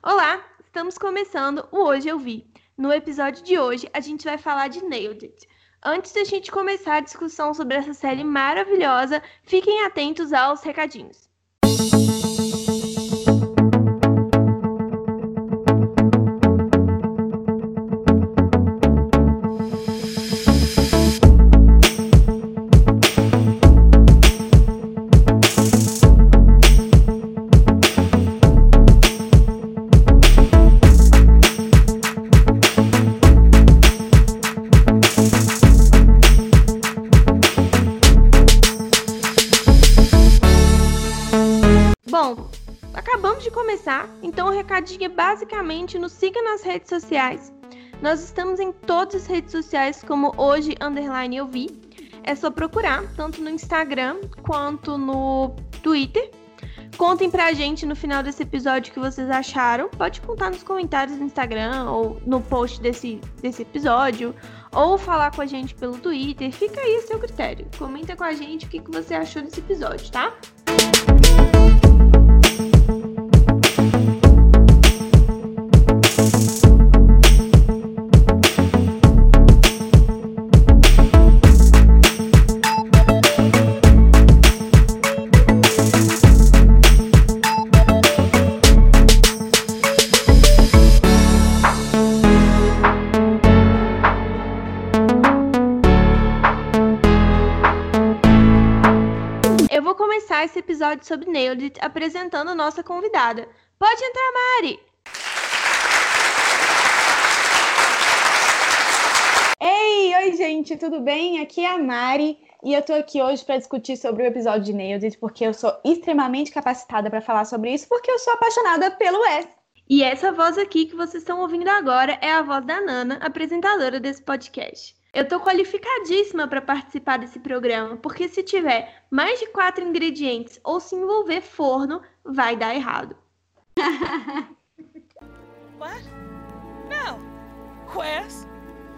Olá, estamos começando o Hoje Eu Vi. No episódio de hoje, a gente vai falar de Nailed It. Antes da gente começar a discussão sobre essa série maravilhosa, fiquem atentos aos recadinhos. Recadinho é basicamente nos siga nas redes sociais. Nós estamos em todas as redes sociais como hoje underline eu vi. É só procurar, tanto no Instagram quanto no Twitter. Contem pra gente no final desse episódio o que vocês acharam. Pode contar nos comentários do Instagram ou no post desse, desse episódio. Ou falar com a gente pelo Twitter. Fica aí a seu critério. Comenta com a gente o que, que você achou desse episódio, tá? Eu episódio sobre Nailed apresentando a nossa convidada. Pode entrar, Mari! Ei, oi gente, tudo bem? Aqui é a Mari e eu tô aqui hoje para discutir sobre o episódio de Nailed porque eu sou extremamente capacitada para falar sobre isso porque eu sou apaixonada pelo Wes. E essa voz aqui que vocês estão ouvindo agora é a voz da Nana, apresentadora desse podcast. Eu tô qualificadíssima para participar desse programa, porque se tiver mais de quatro ingredientes ou se envolver forno, vai dar errado. What? No. Wes?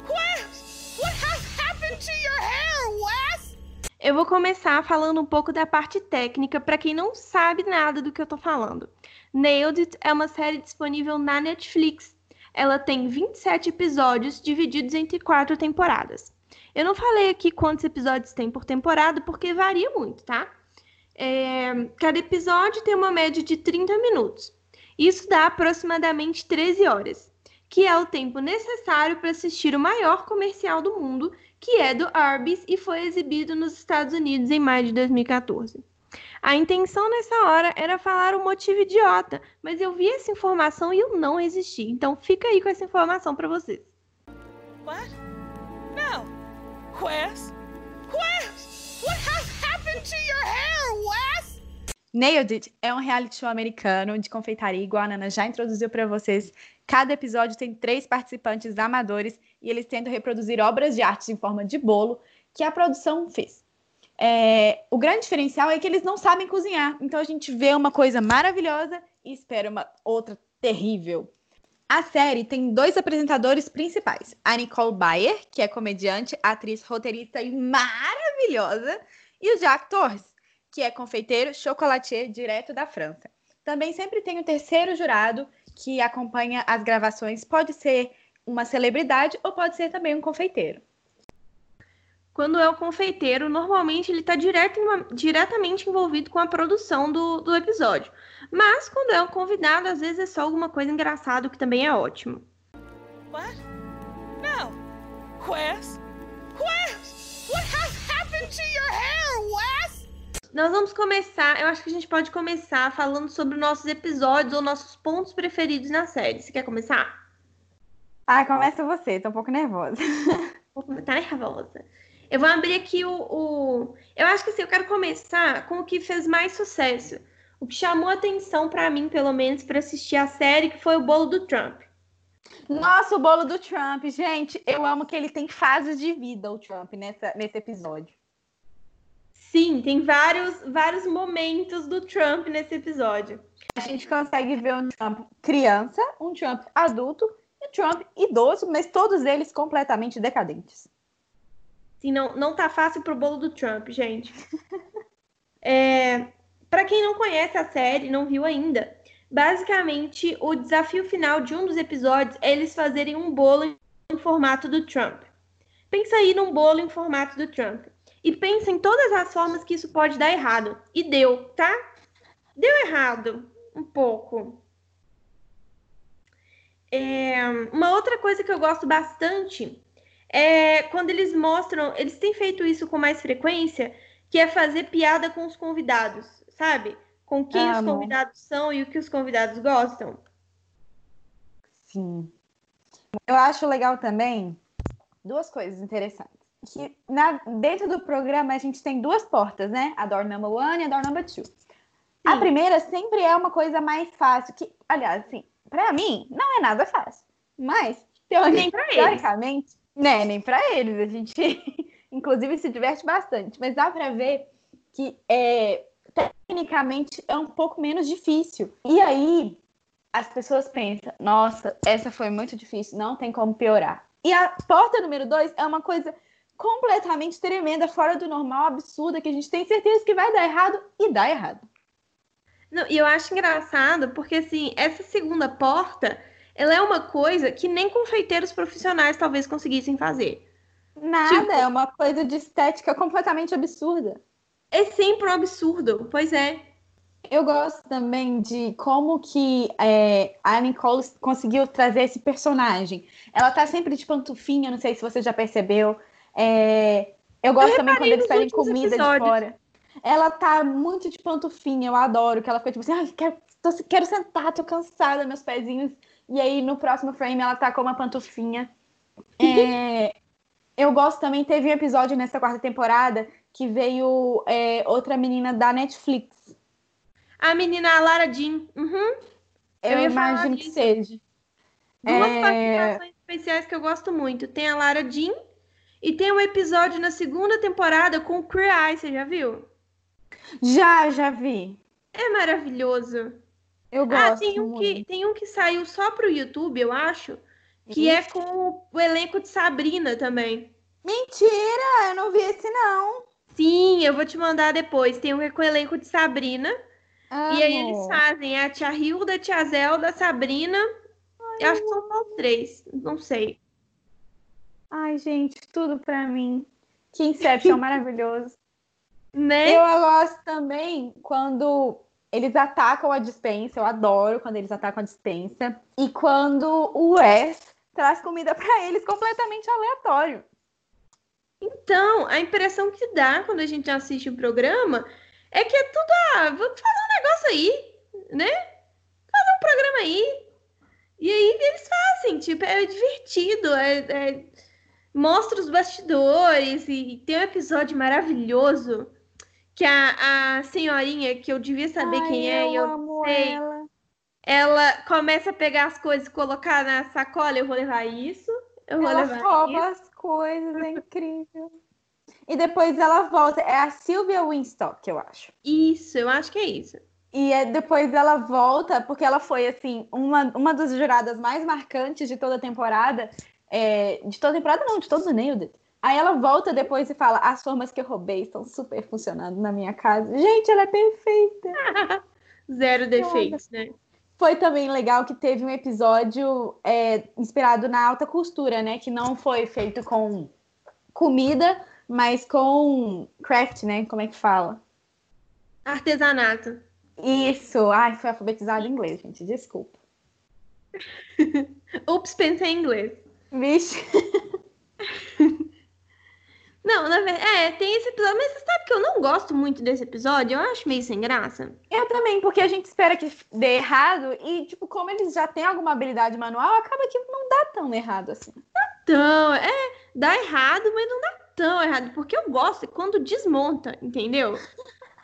Wes! What has happened to your hair, Wes? Eu vou começar falando um pouco da parte técnica para quem não sabe nada do que eu tô falando. Nailed It é uma série disponível na Netflix. Ela tem 27 episódios divididos entre quatro temporadas. Eu não falei aqui quantos episódios tem por temporada, porque varia muito, tá? É, cada episódio tem uma média de 30 minutos. Isso dá aproximadamente 13 horas, que é o tempo necessário para assistir o maior comercial do mundo, que é do Arby's e foi exibido nos Estados Unidos em maio de 2014. A intenção nessa hora era falar um motivo idiota, mas eu vi essa informação e eu não resisti. Então fica aí com essa informação para vocês. What? No. Wes? Wes! What has happened to your hair, Wes? Nailed It é um reality show americano de confeitaria, igual a Nana já introduziu para vocês. Cada episódio tem três participantes amadores e eles tentam reproduzir obras de arte em forma de bolo que a produção fez. É, o grande diferencial é que eles não sabem cozinhar, então a gente vê uma coisa maravilhosa e espera uma outra terrível. A série tem dois apresentadores principais: a Nicole Bayer, que é comediante, atriz, roteirista e maravilhosa, e o Jacques Torres, que é confeiteiro, chocolatier direto da França. Também sempre tem o terceiro jurado que acompanha as gravações, pode ser uma celebridade ou pode ser também um confeiteiro. Quando é o confeiteiro, normalmente ele está diretamente envolvido com a produção do, do episódio. Mas quando é um convidado, às vezes é só alguma coisa engraçada, que também é ótimo. What? No. Wes? Wes! What has happened to your hair, Wes? Nós vamos começar, eu acho que a gente pode começar falando sobre nossos episódios ou nossos pontos preferidos na série. Você quer começar? Ah, começa você, tô um pouco nervosa. Tá nervosa. Eu vou abrir aqui o, o, Eu acho que assim, eu quero começar com o que fez mais sucesso. O que chamou atenção para mim, pelo menos, para assistir a série, que foi o bolo do Trump. Nossa, o bolo do Trump, gente, eu amo que ele tem fases de vida, o Trump, nessa, nesse episódio. Sim, tem vários, vários momentos do Trump nesse episódio. A gente consegue ver um Trump criança, um Trump adulto e um Trump idoso, mas todos eles completamente decadentes. Sim, não, não tá fácil pro bolo do Trump, gente. É, para quem não conhece a série, não viu ainda, Basicamente, o desafio final de um dos episódios é eles fazerem um bolo em formato do Trump. Pensa aí num bolo em formato do Trump. E pensa em todas as formas que isso pode dar errado. E deu, tá? Deu errado. Um pouco. É, uma outra coisa que eu gosto bastante é quando eles mostram, eles têm feito isso com mais frequência, que é fazer piada com os convidados, sabe? Com quem Amo. os convidados são e o que os convidados gostam. Sim. Eu acho legal também duas coisas interessantes. Que na, dentro do programa a gente tem duas portas, né? A door number one e a door number two. A Sim. primeira sempre é uma coisa mais fácil, que, aliás, assim, pra mim, não é nada fácil. Mas, teori- Nem pra eles. teoricamente, né, nem pra eles. A gente, inclusive, se diverte bastante. Mas dá pra ver que, é, tecnicamente, é um pouco menos difícil. E aí, as pessoas pensam, nossa, essa foi muito difícil, não tem como piorar. E a porta número dois é uma coisa completamente tremenda, fora do normal, absurda, que a gente tem certeza que vai dar errado e dá errado. Não, e eu acho engraçado porque, assim, essa segunda porta, ela é uma coisa que nem confeiteiros profissionais talvez conseguissem fazer. Nada, Tipo- é uma coisa de estética completamente absurda. É sempre um absurdo, pois é. Eu gosto também de como que é, a Nicole conseguiu trazer esse personagem. Ela tá sempre de pantufinha, não sei se você já percebeu. É, eu gosto também quando eles pedem comida de episódios. fora. Ela tá muito de pantufinha, eu adoro. Que ela fica tipo assim, ai, quero, tô- quero sentar, tô cansada, meus pezinhos. E aí no próximo frame ela tá com uma pantufinha. É, eu gosto também, teve um episódio nessa quarta temporada que veio é, outra menina da Netflix. A menina a Lara Jean. Uhum. Eu, Eu imagino que seja. Duas É. participações especiais que eu gosto muito. Tem a Lara Jean e tem um episódio na segunda temporada com o Eye, você já viu? Já, já vi. É maravilhoso. Eu gosto. Ah, tem um, que, muito. tem um que saiu só pro YouTube, eu acho, que é com o elenco de Sabrina também. Mentira, eu não vi esse não. Sim, eu vou te mandar depois. Tem um que é com o elenco de Sabrina. E aí eles Amo. fazem a tia Hilda, a tia Zelda, a Sabrina. eu acho que são só três, não sei. Ai, gente, tudo pra mim. Que Inception maravilhoso. Né? Eu gosto também quando eles atacam a dispensa. Eu adoro quando eles atacam a dispensa. E quando o Wes traz comida pra eles completamente aleatório. Então, a impressão que dá quando a gente assiste o programa é que é tudo, ah, vamos fazer um negócio aí, né? Fazer um programa aí. E aí eles fazem, tipo, é divertido, é, é- mostra os bastidores e tem um episódio maravilhoso que a, a senhorinha, que eu devia saber Ai, quem é, e eu amo sei. ela. ela começa a pegar as coisas e colocar na sacola, eu vou levar isso, eu vou Ela rouba isso. as coisas, é incrível. E depois ela volta. É a Sylvia Winstock, eu acho. Isso, eu acho que é isso. E é, depois ela volta, porque ela foi, assim, uma, uma das juradas mais marcantes de toda a temporada. É, de toda a temporada, não, de todo o Nailed. Aí ela volta depois e fala: As formas que eu roubei estão super funcionando na minha casa. Gente, ela é perfeita. Zero defeitos, né? Foi também legal que teve um episódio é, inspirado na alta costura, né? Que não foi feito com comida, mas com craft, né? Como é que fala? Artesanato. Isso. Ai, foi alfabetizado em inglês, gente. Desculpa. Ups, pensei em inglês. Vixe. Não, na verdade, é, tem esse episódio, mas você sabe que eu não gosto muito desse episódio, eu acho meio sem graça. Eu também, porque a gente espera que dê errado e, tipo, como eles já têm alguma habilidade manual, acaba que não dá tão errado assim. Então, é, dá errado, mas não dá tão errado, porque eu gosto quando desmonta, entendeu?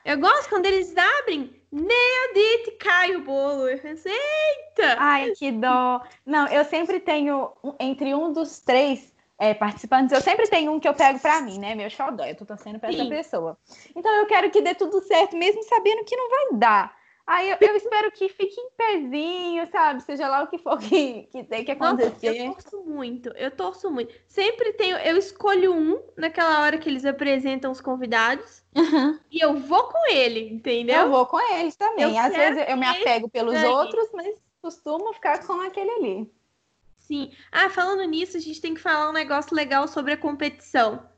Eu gosto quando eles abrem, nailed it, cai o bolo. Eu penso, eita! Ai, que dó. Não, eu sempre tenho, entre um dos três é, participantes, eu sempre tenho um que eu pego pra mim, né? Meu xodó, eu tô torcendo pra essa Sim. pessoa. Então eu quero que dê tudo certo, mesmo sabendo que não vai dar. Aí eu, eu, espero que fique em pezinho, sabe? Seja lá o que for que, que tem que acontecer. Eu torço muito, eu torço muito. Sempre tenho, eu escolho um naquela hora que eles apresentam os convidados uhum. e eu vou com ele, entendeu? Eu vou com eles também. Eu Às vezes eu me apego pelos outros, mas costumo ficar com aquele ali. Sim. Ah, falando nisso, a gente tem que falar um negócio legal sobre a competição.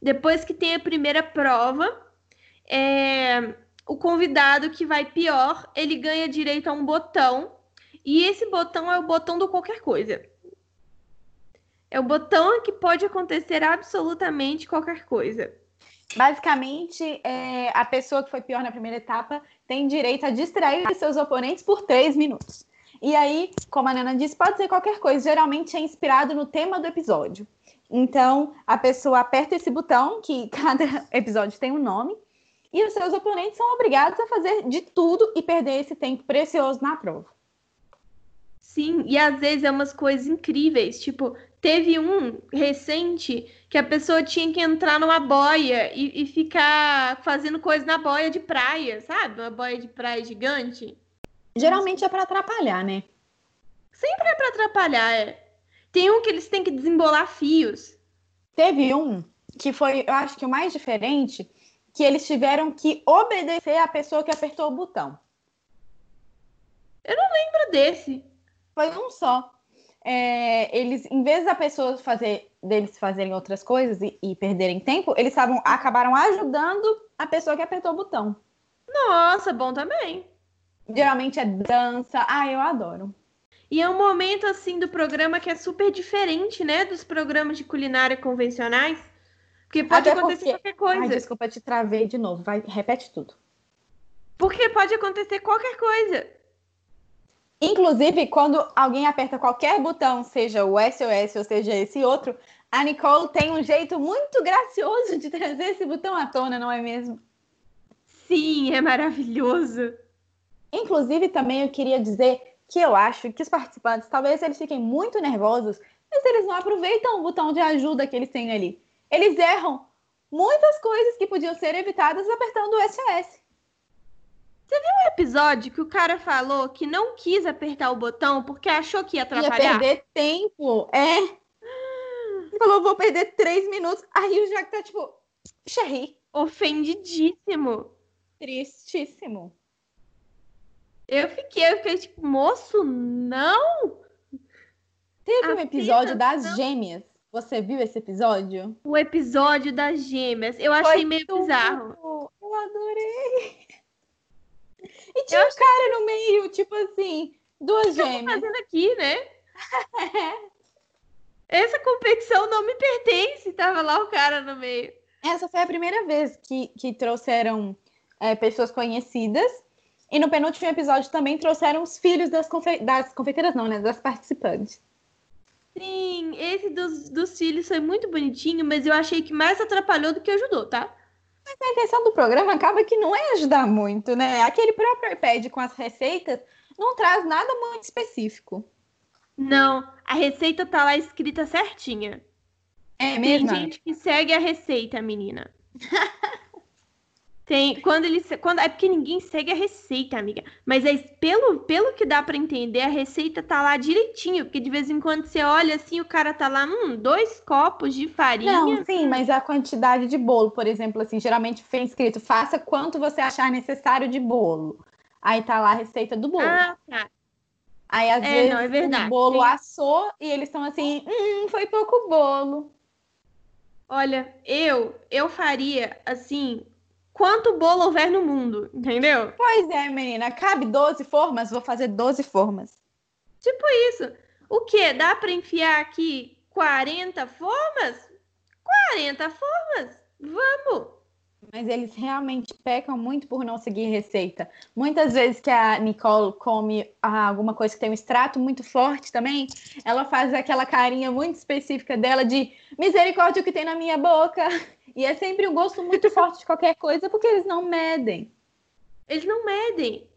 Depois que tem a primeira prova, é o convidado que vai pior, ele ganha direito a um botão. E esse botão é o botão do qualquer coisa. É o botão que pode acontecer absolutamente qualquer coisa. Basicamente, é, a pessoa que foi pior na primeira etapa tem direito a distrair seus oponentes por três minutos. E aí, como a Nana disse, pode ser qualquer coisa. Geralmente é inspirado no tema do episódio. Então, a pessoa aperta esse botão, que cada episódio tem um nome, e os seus oponentes são obrigados a fazer de tudo e perder esse tempo precioso na prova. Sim, e às vezes é umas coisas incríveis. Tipo, teve um recente que a pessoa tinha que entrar numa boia e, e ficar fazendo coisa na boia de praia, sabe? Uma boia de praia gigante. Geralmente é para atrapalhar, né? Sempre é para atrapalhar, é. Tem um que eles têm que desembolar fios. Teve um que foi, eu acho que o mais diferente, que eles tiveram que obedecer à pessoa que apertou o botão. Eu não lembro desse. Foi um só. É, eles, em vez da pessoa fazer deles fazerem outras coisas e, e perderem tempo, eles tavam, acabaram ajudando a pessoa que apertou o botão. Nossa, bom também. Geralmente é dança. Ah, eu adoro. E é um momento assim do programa que é super diferente, né, dos programas de culinária convencionais. Porque pode Até acontecer porque... qualquer coisa. Ai, desculpa, te travei de novo. Vai, repete tudo. Porque pode acontecer qualquer coisa. Inclusive, quando alguém aperta qualquer botão, seja o SOS ou seja esse outro, a Nicole tem um jeito muito gracioso de trazer esse botão à tona, não é mesmo? Sim, é maravilhoso. Inclusive, também eu queria dizer que eu acho que os participantes, talvez eles fiquem muito nervosos, mas eles não aproveitam o botão de ajuda que eles têm ali. Eles erram muitas coisas que podiam ser evitadas apertando o SOS. Você viu um episódio que o cara falou que não quis apertar o botão porque achou que ia atrapalhar? Ia perder tempo, é. Ele falou, vou perder três minutos. Aí o Jack tá tipo, Sherry. Ofendidíssimo. Tristíssimo. Eu fiquei, eu fiquei tipo, moço, não! Teve um episódio das não. gêmeas você viu esse episódio? O episódio das gêmeas. Eu achei Foi meio tudo. bizarro. Eu adorei. E tinha eu um cara no meio, tipo assim, duas gêmeas. O que fazendo aqui, né? Essa competição não me pertence. Tava lá o cara no meio. Essa foi a primeira vez que, que trouxeram é, pessoas conhecidas. E no penúltimo episódio também trouxeram os filhos das, confe das confeiteiras, não, né? Das participantes. Sim, esse dos, dos filhos foi muito bonitinho, mas eu achei que mais atrapalhou do que ajudou, tá? Mas a intenção do programa acaba que não é ajudar muito, né? Aquele próprio iPad com as receitas não traz nada muito específico. Não, a receita tá lá escrita certinha. É mesmo? Tem gente que segue a receita, menina. Tem, quando ele. Quando, é porque ninguém segue a receita, amiga. Mas é, pelo, pelo que dá para entender, a receita tá lá direitinho. Porque de vez em quando você olha assim, o cara tá lá, hum, dois copos de farinha. Não, sim, mas a quantidade de bolo, por exemplo, assim, geralmente foi escrito, faça quanto você achar necessário de bolo. Aí tá lá a receita do bolo. Ah, tá. Aí às é, vezes não, é verdade, o bolo sim. assou e eles estão assim, hum, foi pouco bolo. Olha, eu eu faria assim quanto bolo houver no mundo, entendeu? Pois é, menina. Cabe 12 formas, vou fazer 12 formas. Tipo isso. O que? Dá para enfiar aqui 40 formas? 40 formas? Vamos! Mas eles realmente pecam muito por não seguir receita. Muitas vezes que a Nicole come alguma coisa que tem um extrato muito forte também, ela faz aquela carinha muito específica dela de misericórdia o que tem na minha boca. E é sempre um gosto muito forte de qualquer coisa, porque eles não medem. Eles não medem.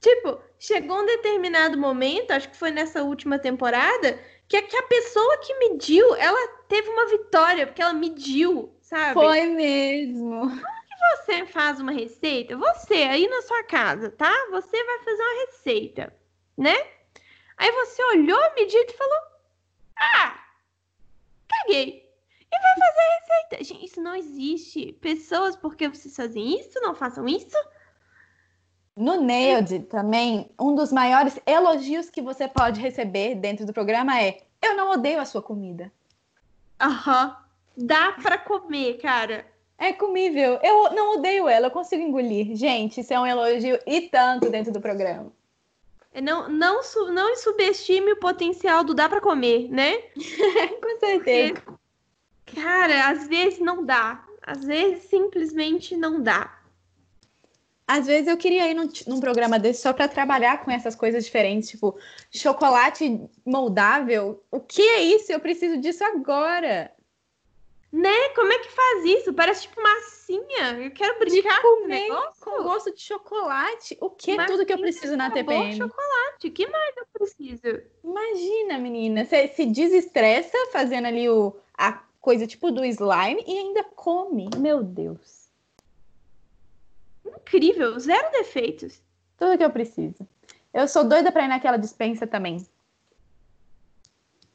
Tipo, chegou um determinado momento, acho que foi nessa última temporada, que, que a pessoa que mediu, ela teve uma vitória, porque ela mediu, sabe? Foi mesmo. Como que você faz uma receita, você aí na sua casa, tá? Você vai fazer uma receita, né? Aí você olhou a medida e falou: Ah, caguei. E vai fazer a receita. Gente, isso não existe. Pessoas, porque vocês fazem isso, não façam isso? No Nailed também, um dos maiores elogios que você pode receber dentro do programa é: Eu não odeio a sua comida. Aham. Dá pra comer, cara. É comível. Eu não odeio ela, eu consigo engolir. Gente, isso é um elogio e tanto dentro do programa. Não, não, su- não subestime o potencial do dá pra comer, né? Com certeza. Cara, às vezes não dá. Às vezes simplesmente não dá. Às vezes eu queria ir num, num programa desse só para trabalhar com essas coisas diferentes, tipo chocolate moldável. O que é isso? Eu preciso disso agora. Né? Como é que faz isso? Parece tipo massinha. Eu quero brincar com o Comer negócio. com gosto de chocolate. O que é tudo que eu preciso na com TPM? chocolate. O que mais eu preciso? Imagina, menina, você se desestressa fazendo ali o, a coisa tipo do slime e ainda come. Meu Deus. Incrível. Zero defeitos. Tudo que eu preciso. Eu sou doida pra ir naquela dispensa também.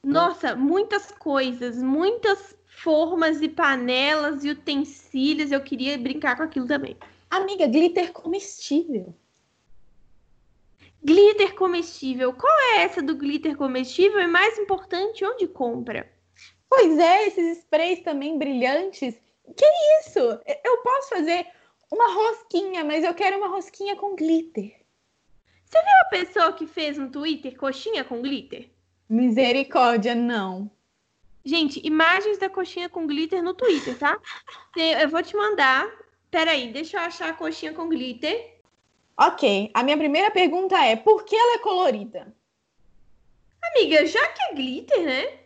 Nossa, muitas coisas, muitas formas e panelas e utensílios. Eu queria brincar com aquilo também. Amiga, glitter comestível. Glitter comestível. Qual é essa do glitter comestível? E mais importante, onde compra? Pois é, esses sprays também brilhantes. Que isso? Eu posso fazer uma rosquinha, mas eu quero uma rosquinha com glitter. A pessoa que fez no Twitter coxinha com glitter? Misericórdia, não. Gente, imagens da coxinha com glitter no Twitter, tá? Eu vou te mandar. Peraí, deixa eu achar a coxinha com glitter. Ok, a minha primeira pergunta é: por que ela é colorida? Amiga, já que é glitter, né?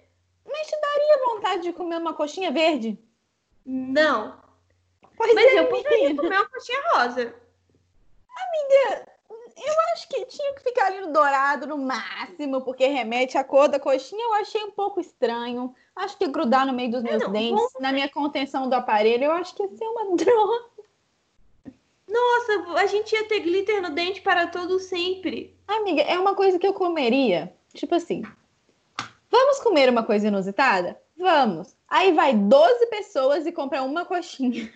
Mas te daria vontade de comer uma coxinha verde? Não. Pois Mas é, eu poderia comer uma coxinha rosa. Eu acho que tinha que ficar ali no dourado no máximo, porque remete à cor da coxinha. Eu achei um pouco estranho. Acho que grudar no meio dos meus não, dentes, na minha contenção do aparelho, eu acho que ia ser uma droga. Nossa, a gente ia ter glitter no dente para todo sempre. Amiga, é uma coisa que eu comeria. Tipo assim, vamos comer uma coisa inusitada? Vamos. Aí vai 12 pessoas e compra uma coxinha.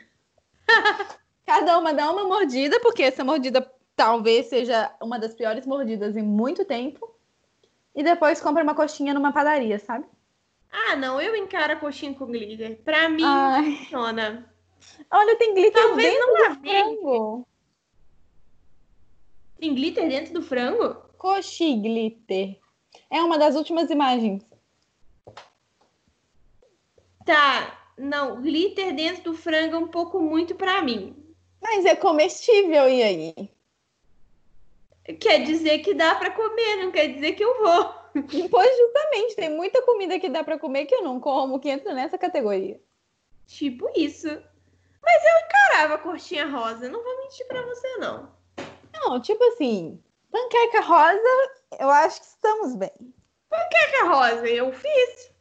Cada uma dá uma mordida, porque essa mordida talvez seja uma das piores mordidas em muito tempo. E depois compra uma coxinha numa padaria, sabe? Ah, não, eu encaro a coxinha com glitter. Pra mim, Ai. funciona. Olha, tem glitter Talvez dentro não do frango. Tem glitter dentro do frango? Coxi glitter. É uma das últimas imagens. Tá, não, glitter dentro do frango é um pouco muito pra mim. Mas é comestível, e aí? Quer dizer que dá pra comer, não quer dizer que eu vou. Pois justamente, tem muita comida que dá pra comer que eu não como, que entra nessa categoria. Tipo isso. Mas eu encarava a coxinha rosa, não vou mentir pra você, não. Não, tipo assim, panqueca rosa, eu acho que estamos bem. Panqueca rosa, eu fiz.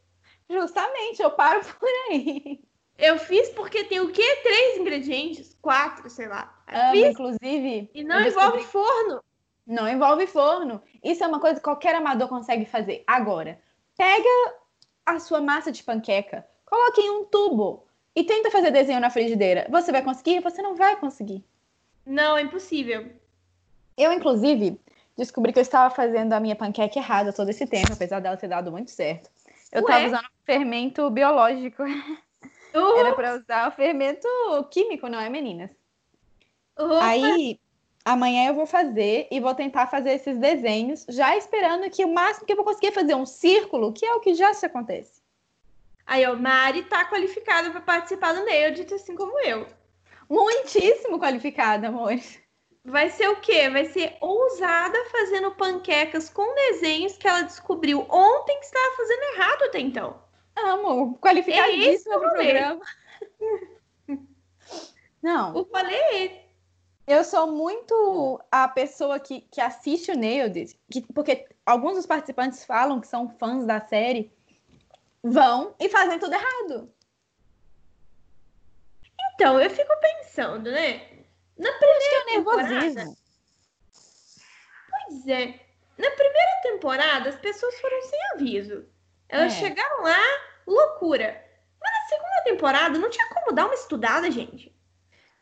Justamente, eu paro por aí. Eu fiz porque tem o quê? Três ingredientes? Quatro, sei lá. Amo, fiz inclusive. e não envolve forno. Não envolve forno. Isso é uma coisa que qualquer amador consegue fazer. Agora, pega a sua massa de panqueca, coloque em um tubo e tenta fazer desenho na frigideira. Você vai conseguir? Você não vai conseguir. Não, é impossível. Eu, inclusive, descobri que eu estava fazendo a minha panqueca errada todo esse tempo, apesar dela ter dado muito certo. Eu estava usando fermento biológico. Era para usar o fermento químico, não é, meninas? Aí, amanhã eu vou fazer e vou tentar fazer esses desenhos, já esperando que o máximo que eu vou conseguir é fazer um círculo, que é o que já se acontece. Aí, ó, Mari tá qualificada pra participar do Nailed, assim como eu. Muitíssimo qualificada, amores. Vai ser o quê? Vai ser ousada fazendo panquecas com desenhos que ela descobriu ontem que estava fazendo errado até então. Amo, qualificadíssima É pro programa. Não, O falei, eu sou muito a pessoa que, que assiste o Nailed, que, porque alguns dos participantes falam que são fãs da série, vão e fazem tudo errado. Então, eu fico pensando, né? Na que é temporada- nervosismo. Pois é. Na primeira temporada, as pessoas foram sem aviso. Elas É. chegaram lá, loucura. Mas na segunda temporada, não tinha como dar uma estudada, gente.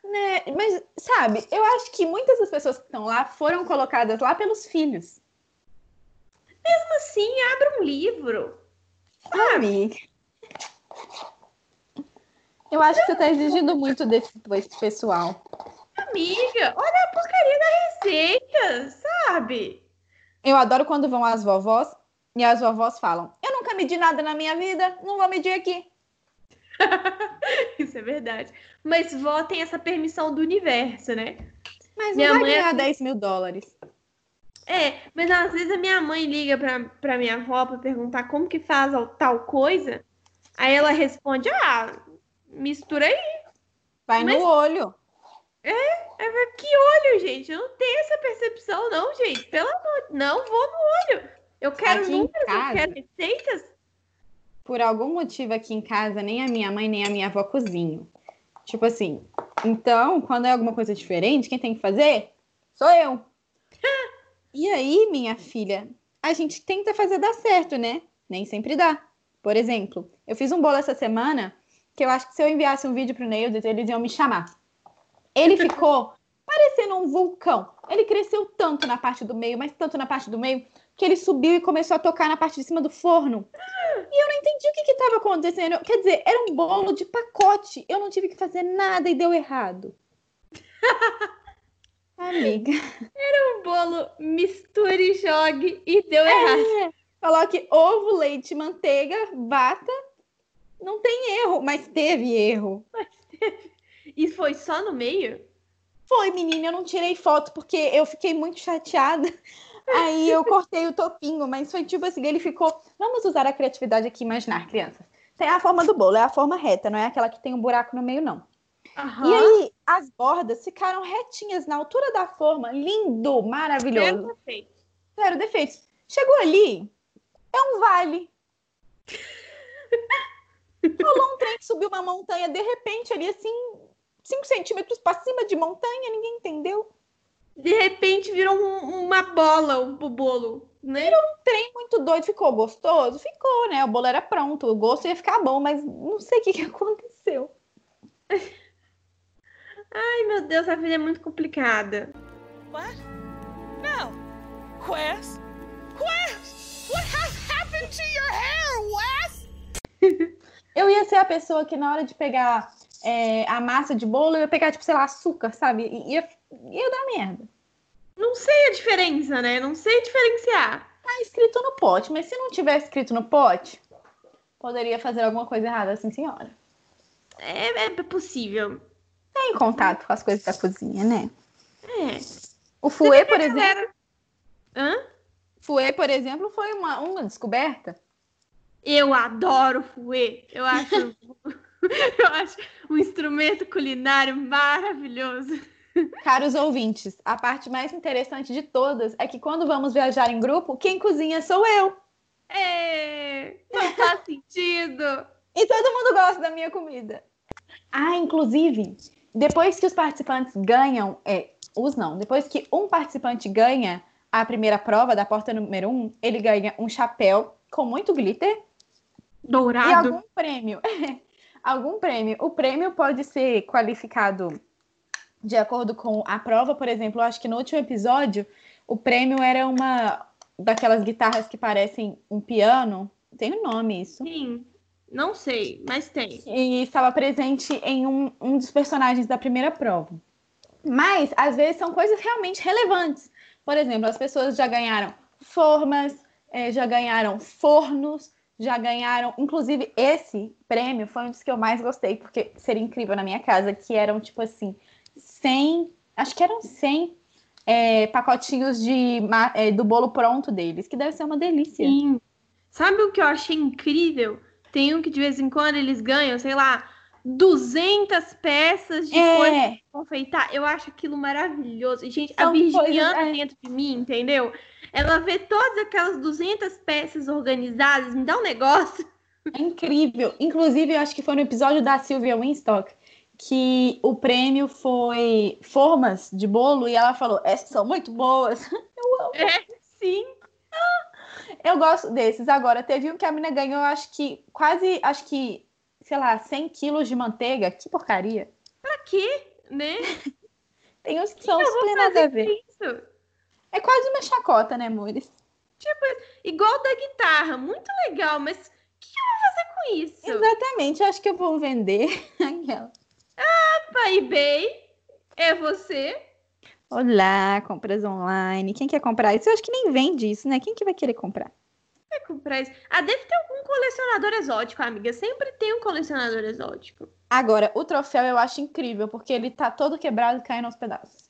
Né? Mas, sabe, eu acho que muitas das pessoas que estão lá foram colocadas lá pelos filhos. Mesmo assim, abre um livro. Amiga. Eu acho que você tá exigindo muito desse pessoal. Amiga, olha a porcaria da receita, sabe? Eu adoro quando vão as vovós e as vovós falam: Eu nunca medi nada na minha vida, não vou medir aqui. Isso é verdade. Mas vó tem essa permissão do universo, né? Mas Minha mãe é ganhar assim. 10 mil dólares. É, mas às vezes a minha mãe liga pra, pra minha avó pra perguntar como que faz tal coisa. Aí ela responde: Ah, mistura aí. Vai Mas- no olho. Aí vai, que olho, gente? Eu não tenho essa percepção, não, gente. Pelo amor Não vou no olho. Eu quero Aqui números, eu casa- quero receitas. Por algum motivo aqui em casa, nem a minha mãe nem a minha avó cozinham. Tipo assim. Então, quando é alguma coisa diferente, quem tem que fazer sou eu. E aí, minha filha, a gente tenta fazer dar certo, né? Nem sempre dá. Por exemplo, eu fiz um bolo essa semana que eu acho que se eu enviasse um vídeo pro Neildo, eles iam me chamar. Ele ficou parecendo um vulcão. Ele cresceu tanto na parte do meio, mas tanto na parte do meio, que ele subiu e começou a tocar na parte de cima do forno. E eu não entendi o que estava acontecendo. Quer dizer, era um bolo de pacote. Eu não tive que fazer nada e deu errado. Amiga. O bolo misture jogue e deu errado. Coloque ovo, leite, manteiga, bata. Não tem erro, mas teve erro. E foi só no meio? Foi, menina, eu não tirei foto porque eu fiquei muito chateada. Aí eu cortei o topinho, mas foi tipo assim, ele ficou. Vamos usar a criatividade aqui imaginar, crianças. Tem a forma do bolo, é a forma reta, não é aquela que tem um buraco no meio, não. Aham. E aí, as bordas ficaram retinhas na altura da forma. Lindo, maravilhoso. Perfeito. Zero defeitos. Chegou ali, é um vale. Rolou um trem que subiu uma montanha, de repente, ali assim, 5 centímetros para cima de montanha, ninguém entendeu. De repente virou um- uma bola o, bolo, né? Trem muito doido, ficou gostoso? Ficou, né? O bolo era pronto, o gosto ia ficar bom, mas não sei o que, que aconteceu. Ai, meu Deus, a vida é muito complicada. What? No. Wes? Wes! What has happened to your hair, Wes? Eu ia ser a pessoa que na hora de pegar é, a massa de bolo, eu ia pegar, tipo, sei lá, açúcar, sabe? I- Ia, ia dar merda. Não sei a diferença, né? Não sei diferenciar. Tá escrito no pote, mas se não tivesse escrito no pote, poderia fazer alguma coisa errada, assim, senhora. É, é possível. Tem contato com as coisas da cozinha, né? É. O fouet, por exemplo, Galera. Hã? fouet, por exemplo, foi uma, uma descoberta. Eu adoro fouet. Eu acho, eu acho um instrumento culinário maravilhoso. Caros ouvintes, a parte mais interessante de todas é que quando vamos viajar em grupo, quem cozinha sou eu. É, não faz sentido. E todo mundo gosta da minha comida. Ah, inclusive, depois que os participantes ganham, é, os não, depois que um participante ganha a primeira prova da porta número um, ele ganha um chapéu com muito glitter e Dourado. algum prêmio. algum prêmio. O prêmio pode ser qualificado de acordo com a prova, por exemplo, eu acho que no último episódio o prêmio era uma daquelas guitarras que parecem um piano. Tem um nome isso. Sim. Não sei, mas tem. e estava presente em um, um dos personagens da primeira prova. Mas, às vezes, são coisas realmente relevantes. Por exemplo, as pessoas já ganharam formas, eh, já ganharam fornos, já ganharam. Inclusive, esse prêmio foi um dos que eu mais gostei, porque seria incrível na minha casa, que eram, tipo assim, 100. Acho que eram 100 eh, pacotinhos de, eh, do bolo pronto deles, que deve ser uma delícia. Sim. Sabe o que eu achei incrível? Tem um que de vez em quando eles ganham, sei lá, 200 peças de coisa É, pra confeitar. Eu acho aquilo maravilhoso. E, gente, a São virginiana coisas, é. dentro de mim, entendeu? Ela vê todas aquelas 200 peças organizadas, me dá um negócio. É incrível. Inclusive, eu acho que foi no episódio da Sylvia Winstock que o prêmio foi formas de bolo e ela falou: essas são muito boas. Eu amo. É, sim. Eu gosto desses. Agora, teve um que a menina ganhou, acho que quase, acho que, sei lá, 100 quilos de manteiga. Que porcaria. Pra quê? Né? Tem uns que são eu vou super nada a ver. isso? É quase uma chacota, né, amores? Igual da guitarra, muito legal, mas o que eu vou fazer com isso? Exatamente, acho que eu vou vender aquela. Opa, eBay, é você? Olá, compras online. Quem quer comprar isso? Eu acho que nem vende isso, né? Quem que vai querer comprar? Vai comprar isso. Ah, deve ter algum colecionador exótico, amiga. Sempre tem um colecionador exótico. Agora, o troféu eu acho incrível, porque ele tá todo quebrado e caindo aos pedaços.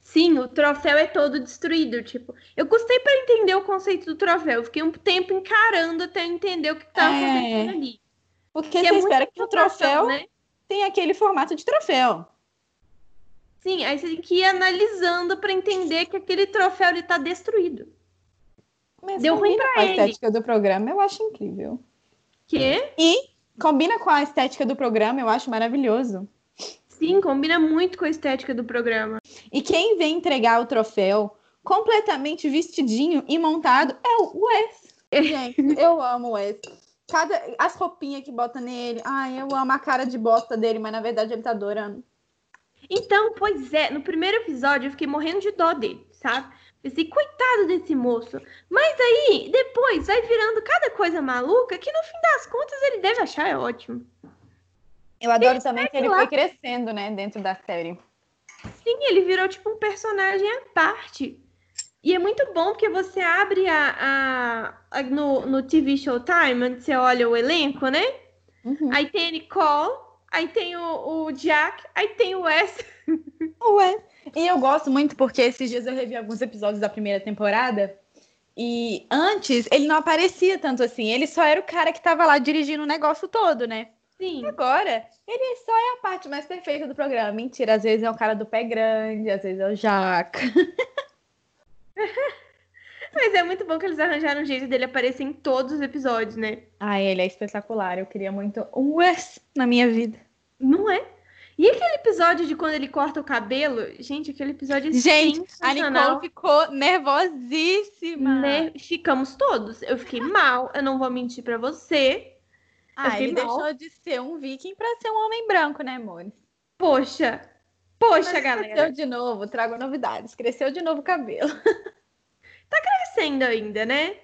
Sim, o troféu é todo destruído. Tipo, eu custei para entender o conceito do troféu. Eu fiquei um tempo encarando até entender o que estava É. acontecendo ali. Porque Que você é espera que o troféu né? tenha aquele formato de troféu. Sim, aí você tem que ir analisando para entender que aquele troféu ele tá destruído. Mas Deu ruim pra a ele. estética do programa, eu acho incrível. Que? E combina com a estética do programa, eu acho maravilhoso. Sim, combina muito com a estética do programa. E quem vem entregar o troféu completamente vestidinho e montado é o Wes. Gente, eu amo o Wes. Cada, as roupinhas que bota nele. Ai, eu amo a cara de bosta dele, mas na verdade ele tá adorando. Então, pois é, no primeiro episódio eu fiquei morrendo de dó dele, sabe? Pensei, coitado desse moço. Mas aí, depois, vai virando cada coisa maluca que no fim das contas ele deve achar é ótimo. Eu adoro também que ele lá. foi crescendo, né, dentro da série. Sim, ele virou tipo um personagem à parte. E é muito bom porque você abre a, a- a- no, no TV Showtime, onde você olha o elenco, né? Uhum. Aí tem a Nicole, aí tem o, o Jack, aí tem o Wes. Ué. E eu gosto muito porque esses dias eu revi alguns episódios da primeira temporada. E antes ele não aparecia tanto assim. Ele só era o cara que tava lá dirigindo o negócio todo, né? Sim. Agora, ele só é a parte mais perfeita do programa. Mentira, às vezes é o cara do pé grande, às vezes é o Jaca. Mas é muito bom que eles arranjaram um jeito dele aparecer em todos os episódios, né? Ah, ele é espetacular. Eu queria muito um Wes na minha vida. Não é? E aquele episódio de quando ele corta o cabelo? Gente, aquele episódio é Gente, a. Nicole ficou nervosíssima. Né? Ficamos todos. Eu fiquei mal, eu não vou mentir pra você. Ah, ele mal. deixou de ser um viking pra ser um homem branco, né, amores? Poxa, poxa, Mas galera. Cresceu de novo, trago novidades. Cresceu de novo o cabelo. Crescendo ainda, né?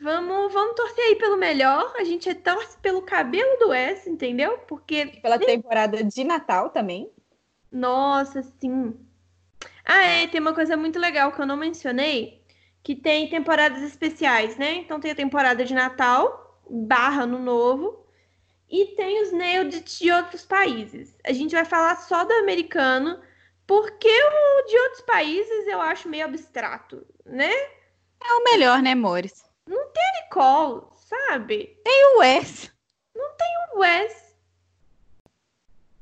Vamos, vamos torcer aí pelo melhor. A gente torce pelo cabelo do S, entendeu? Porque, Pela temporada de Natal também. nossa, sim. Ah, é, tem uma coisa muito legal que eu não mencionei, que tem temporadas especiais, né? Então tem a temporada de Natal, barra no novo, e tem os nailed de outros países. A gente vai falar só do americano, porque o de outros países eu acho meio abstrato, né? É o melhor, né, amores? Nicole, sabe? E o Wes? O Wes.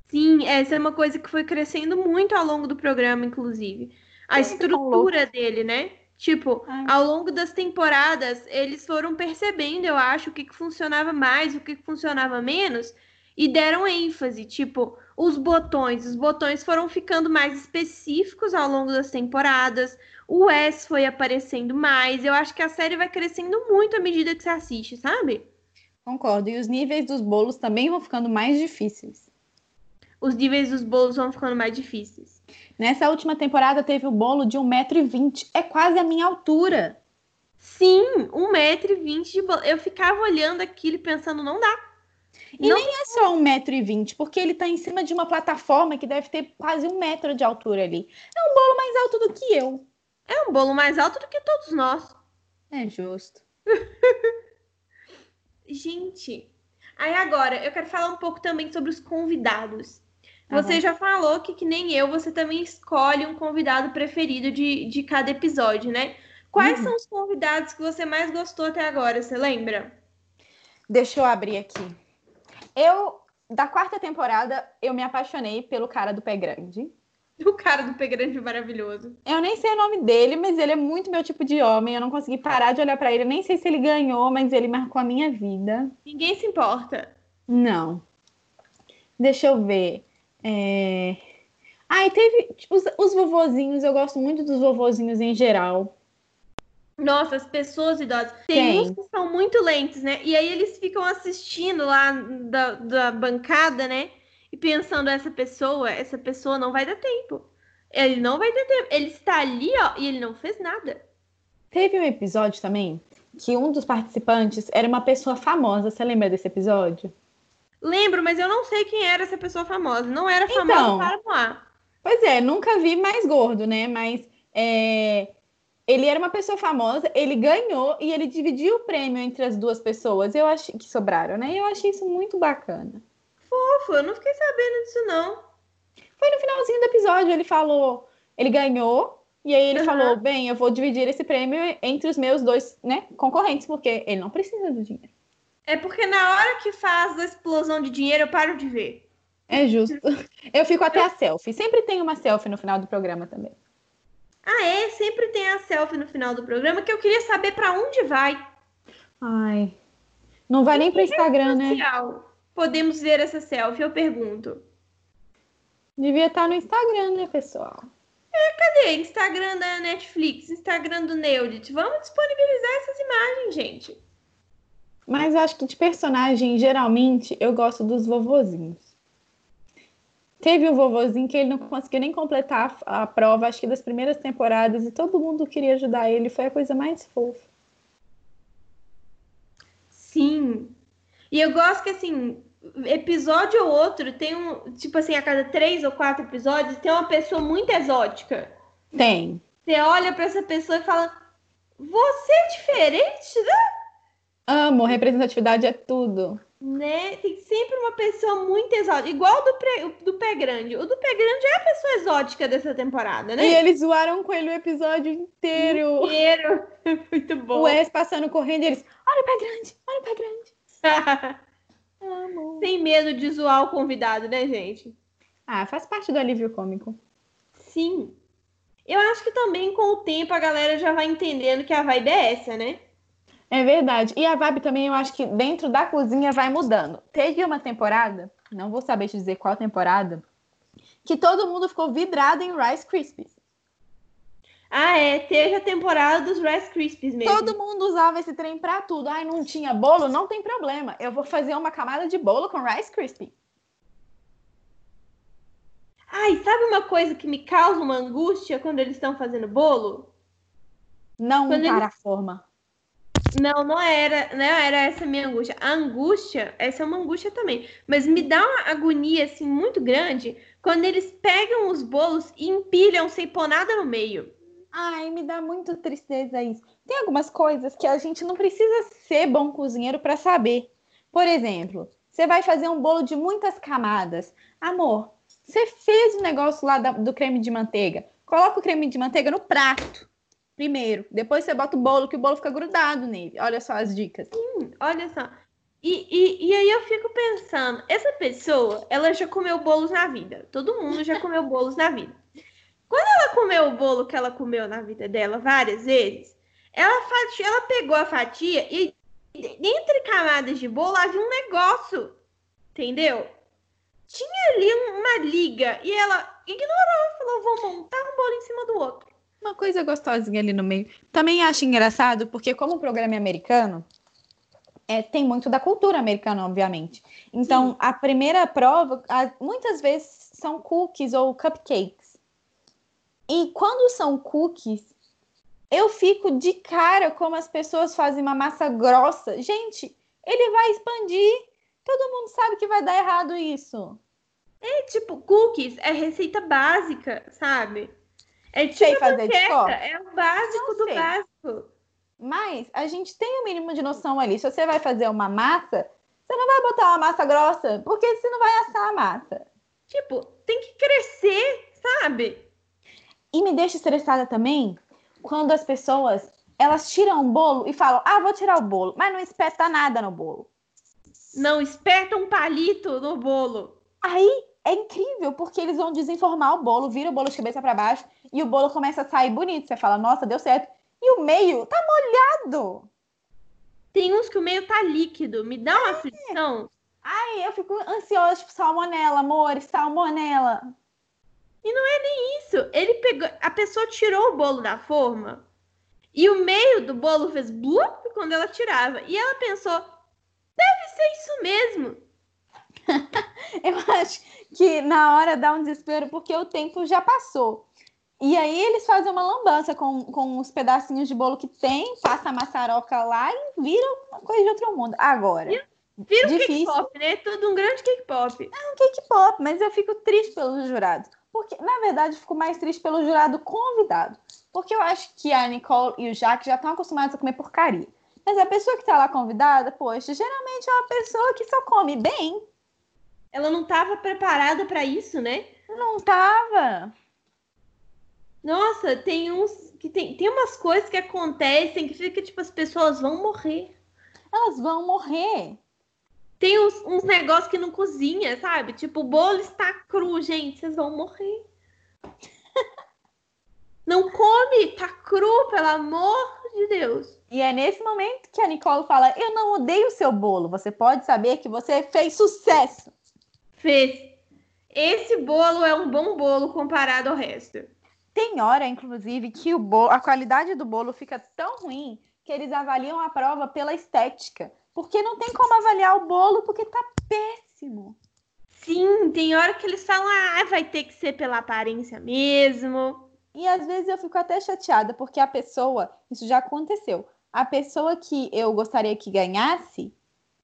Sim, essa é uma coisa que foi crescendo muito ao longo do programa, inclusive. A ficam estrutura dele, né? Tipo, Ai. ao longo das temporadas, eles foram percebendo, eu acho, o que, que funcionava mais, o que, que funcionava menos, e deram ênfase. Tipo, os botões. Os botões foram ficando mais específicos ao longo das temporadas. O Wes foi aparecendo mais. Eu acho que a série vai crescendo muito à medida que você assiste, sabe? Concordo. E os níveis dos bolos também vão ficando mais difíceis. os níveis dos bolos vão ficando mais difíceis. Nessa última temporada teve o bolo de 1,20m. É quase a minha altura. Sim, 1,20m de bolo. Eu ficava olhando aquilo e pensando, não dá. E Não- nem é só 1,20m, porque ele tá em cima de uma plataforma que deve ter quase um metro de altura ali. É um bolo mais alto do que eu. É um bolo mais alto do que todos nós. É justo. Gente, aí agora eu quero falar um pouco também sobre os convidados. Tá Você bom. já falou que, que nem eu, você também escolhe um convidado preferido de, de cada episódio, né? Quais Uhum. são os convidados que você mais gostou até agora? Você lembra? Deixa eu abrir aqui. Eu, da quarta temporada, eu me apaixonei pelo cara do pé grande. O cara do Pé Grande maravilhoso. Eu nem sei o nome dele, mas ele é muito meu tipo de homem. Eu não consegui parar de olhar pra ele. Nem sei se ele ganhou, mas ele marcou a minha vida. Ninguém se importa. Não. Deixa eu ver. É... Ah, e teve os, os vovozinhos, eu gosto muito dos vovozinhos em geral. Nossa, as pessoas idosas. Tem, Tem. uns que são muito lentes, né? E aí eles ficam assistindo lá da, da bancada, né? E pensando, essa pessoa, essa pessoa não vai dar tempo. Ele não vai ter tempo. Ele está ali, ó, e ele não fez nada. Teve um episódio também que um dos participantes era uma pessoa famosa. Você lembra desse episódio? Lembro, mas eu não sei quem era essa pessoa famosa. Não era Então. famosa para voar. Pois é, nunca vi mais gordo, né? Mas é, ele era uma pessoa famosa, ele ganhou e ele dividiu o prêmio entre as duas pessoas. Eu achei que sobraram, né? Eu achei isso muito bacana. Fofo, eu não fiquei sabendo disso, não. Foi no finalzinho do episódio, ele falou, ele ganhou, e aí ele Aham. falou, bem, eu vou dividir esse prêmio entre os meus dois, né, concorrentes, porque ele não precisa do dinheiro. É porque na hora que faz a explosão de dinheiro, eu paro de ver. É justo. Eu fico até a selfie. Sempre tem uma selfie no final do programa também. Ah, é? Sempre tem a selfie no final do programa que eu queria saber pra onde vai. Ai. Não vai nem pro Instagram, né? Social. Podemos ver essa selfie, eu pergunto. Devia estar no Instagram, né, pessoal? Cadê? Instagram da Netflix, Instagram do Neudit. Vamos disponibilizar essas imagens, gente. Mas acho que de personagem, geralmente, eu gosto dos vovozinhos. Teve um vovozinho que ele não conseguiu nem completar a a prova, acho que das primeiras temporadas, e todo mundo queria ajudar ele. Foi a coisa mais fofa. Sim. E eu gosto que, assim, episódio ou outro tem um. Tipo assim, a cada três ou quatro episódios tem uma pessoa muito exótica. Tem. Você olha pra essa pessoa e fala: Você é diferente, né? Amo, representatividade é tudo. né? Tem sempre uma pessoa muito exótica. Igual do, pre- do Pé Grande. O do Pé Grande é a pessoa exótica dessa temporada, né? E eles zoaram com ele o episódio inteiro. Inteiro. Muito bom. O Wes passando correndo e eles, olha o pé grande, olha o pé grande. Amo. Sem medo de zoar o convidado, né, gente? Ah, faz parte do alívio cômico. Sim. Eu acho que também com o tempo a galera já vai entendendo que a vibe é essa, né? É verdade. E a vibe também, eu acho que dentro da cozinha vai mudando. Teve uma temporada, não vou saber te dizer qual temporada, que todo mundo ficou vidrado em Rice Krispies. Ah, é. Teve a temporada dos Rice Krispies mesmo. Todo mundo usava esse trem pra tudo. Ai, não tinha bolo? Não tem problema. Eu vou fazer uma camada de bolo com Rice Krispie. Ai, sabe uma coisa que me causa uma angústia quando eles estão fazendo bolo? Não Quando para a forma. Não, não era, não era essa minha angústia. A angústia, essa é uma angústia também, mas me dá uma agonia assim muito grande quando eles pegam os bolos e empilham sem pôr nada no meio. Ai, me dá muito tristeza isso. Tem algumas coisas que a gente não precisa ser bom cozinheiro para saber. Por exemplo, você vai fazer um bolo de muitas camadas. Amor, você fez o negócio lá do creme de manteiga. Coloca o creme de manteiga no prato primeiro. Depois você bota o bolo, que o bolo fica grudado nele. Olha só as dicas. Olha só. E, e, e aí eu fico pensando, essa pessoa, ela já comeu bolos na vida. Todo mundo já comeu bolos na vida. Quando ela comeu o bolo que ela comeu na vida dela várias vezes, ela, fati- ela pegou a fatia e entre camadas de bolo havia um negócio. Entendeu? Tinha ali uma liga e ela ignorou, falou: vou montar um bolo em cima do outro. Uma coisa gostosinha ali no meio. Também acho engraçado, porque como o programa é americano, é, tem muito da cultura americana, obviamente. Então, a primeira prova, a- muitas vezes, são cookies ou cupcakes. E quando são cookies, eu fico de cara como as pessoas fazem uma massa grossa. Gente, ele vai expandir. Todo mundo sabe que vai dar errado isso. É tipo, cookies é receita básica, sabe? É tipo Sei fazer de cor? é o básico do básico. Mas a gente tem o mínimo de noção ali. Se você vai fazer uma massa, você não vai botar uma massa grossa, porque você não vai assar a massa. Tipo, tem que crescer, sabe? E me deixa estressada também quando as pessoas elas tiram um bolo e falam: "Ah, vou tirar o bolo", mas não espeta nada no bolo. Não espeta um palito no bolo. Aí é incrível, porque eles vão desenformar o bolo, vira o bolo de cabeça para baixo e o bolo começa a sair bonito. Você fala: "Nossa, deu certo". E o meio tá molhado. Tem uns que o meio tá líquido, me dá uma aflição. Aí eu fico ansiosa, tipo, salmonela, amor, salmonela. E não é nem isso. Ele pegou. A pessoa tirou o bolo da forma e o meio do bolo fez blup quando ela tirava. E ela pensou: deve ser isso mesmo. eu acho que na hora dá um desespero porque o tempo já passou. E aí eles fazem uma lambança com, com os pedacinhos de bolo que tem, passa a maçaroca lá e vira uma coisa de outro mundo. Agora. Vira um cake pop, né? Tudo um grande cake pop. É um cake pop, mas eu fico triste pelos jurados. Porque, na verdade, fico mais triste pelo jurado convidado. Porque eu acho que a Nicole e o Jack já estão acostumados a comer porcaria. Mas a pessoa que está lá convidada, poxa, geralmente é uma pessoa que só come bem. Ela não estava preparada para isso, né? Não estava. Nossa, tem uns que tem, tem umas coisas que acontecem que fica tipo as pessoas vão morrer. Elas vão morrer. Tem uns, uns negócios que não cozinha, sabe? Tipo, o bolo está cru, gente, vocês vão morrer. não come, tá cru, pelo amor de Deus. E é nesse momento que a Nicole fala: Eu não odeio o seu bolo, você pode saber que você fez sucesso. Fez. Esse bolo é um bom bolo comparado ao resto. Tem hora, inclusive, que o bolo, a qualidade do bolo fica tão ruim que eles avaliam a prova pela estética. Porque não tem como avaliar o bolo porque tá péssimo. Sim, tem hora que eles falam, ah, vai ter que ser pela aparência mesmo. E às vezes eu fico até chateada, porque a pessoa, isso já aconteceu, a pessoa que eu gostaria que ganhasse,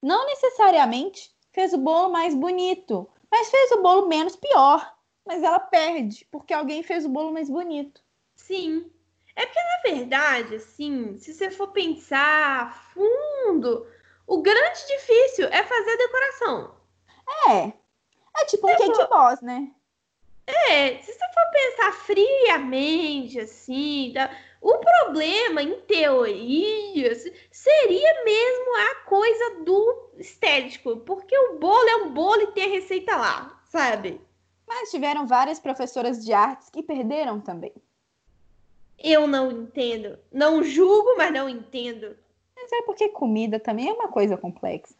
não necessariamente fez o bolo mais bonito, mas fez o bolo menos pior mas ela perde, porque alguém fez o bolo mais bonito. Sim. É porque, na verdade, assim, se você for pensar a fundo, o grande difícil é fazer a decoração. É. É tipo um cake for... boss, né? É, se você for pensar friamente, assim, tá? o problema, em teoria, seria mesmo a coisa do estético, porque o bolo é um bolo e tem a receita lá, sabe? Mas tiveram várias professoras de artes que perderam também. Eu não entendo. Não julgo, mas não entendo. Mas é porque comida também é uma coisa complexa.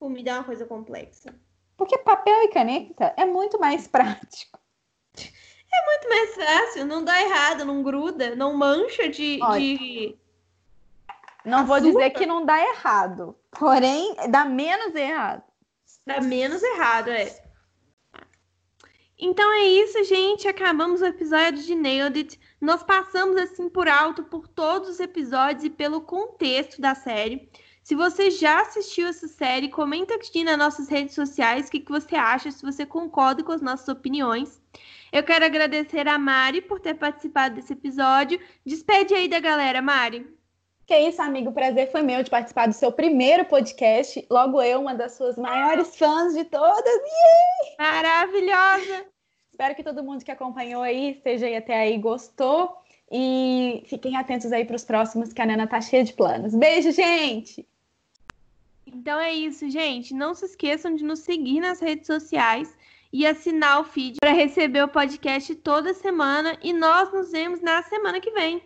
Comida é uma coisa complexa. Porque papel e caneta é muito mais prático. É muito mais fácil, não dá errado, não gruda, não mancha de. De... Não Açúcar. vou dizer que não dá errado, porém dá menos errado. Dá menos errado, é. Então é isso, gente. Acabamos o episódio de Nailed It. Nós passamos assim por alto por todos os episódios e pelo contexto da série. Se você já assistiu essa série, comenta aqui nas nossas redes sociais o que, que você acha, se você concorda com as nossas opiniões. Eu quero agradecer a Mari por ter participado desse episódio. Despede aí da galera, Mari. Que isso, amigo. O prazer foi meu de participar do seu primeiro podcast. Logo eu, uma das suas maiores fãs de todas. Maravilhosa! Espero que todo mundo que acompanhou aí, esteja aí até aí, gostou. E fiquem atentos aí para os próximos, que a Nana tá cheia de planos. Beijo, gente! Então é isso, gente. Não se esqueçam de nos seguir nas redes sociais e assinar o feed para receber o podcast toda semana. E nós nos vemos na semana que vem.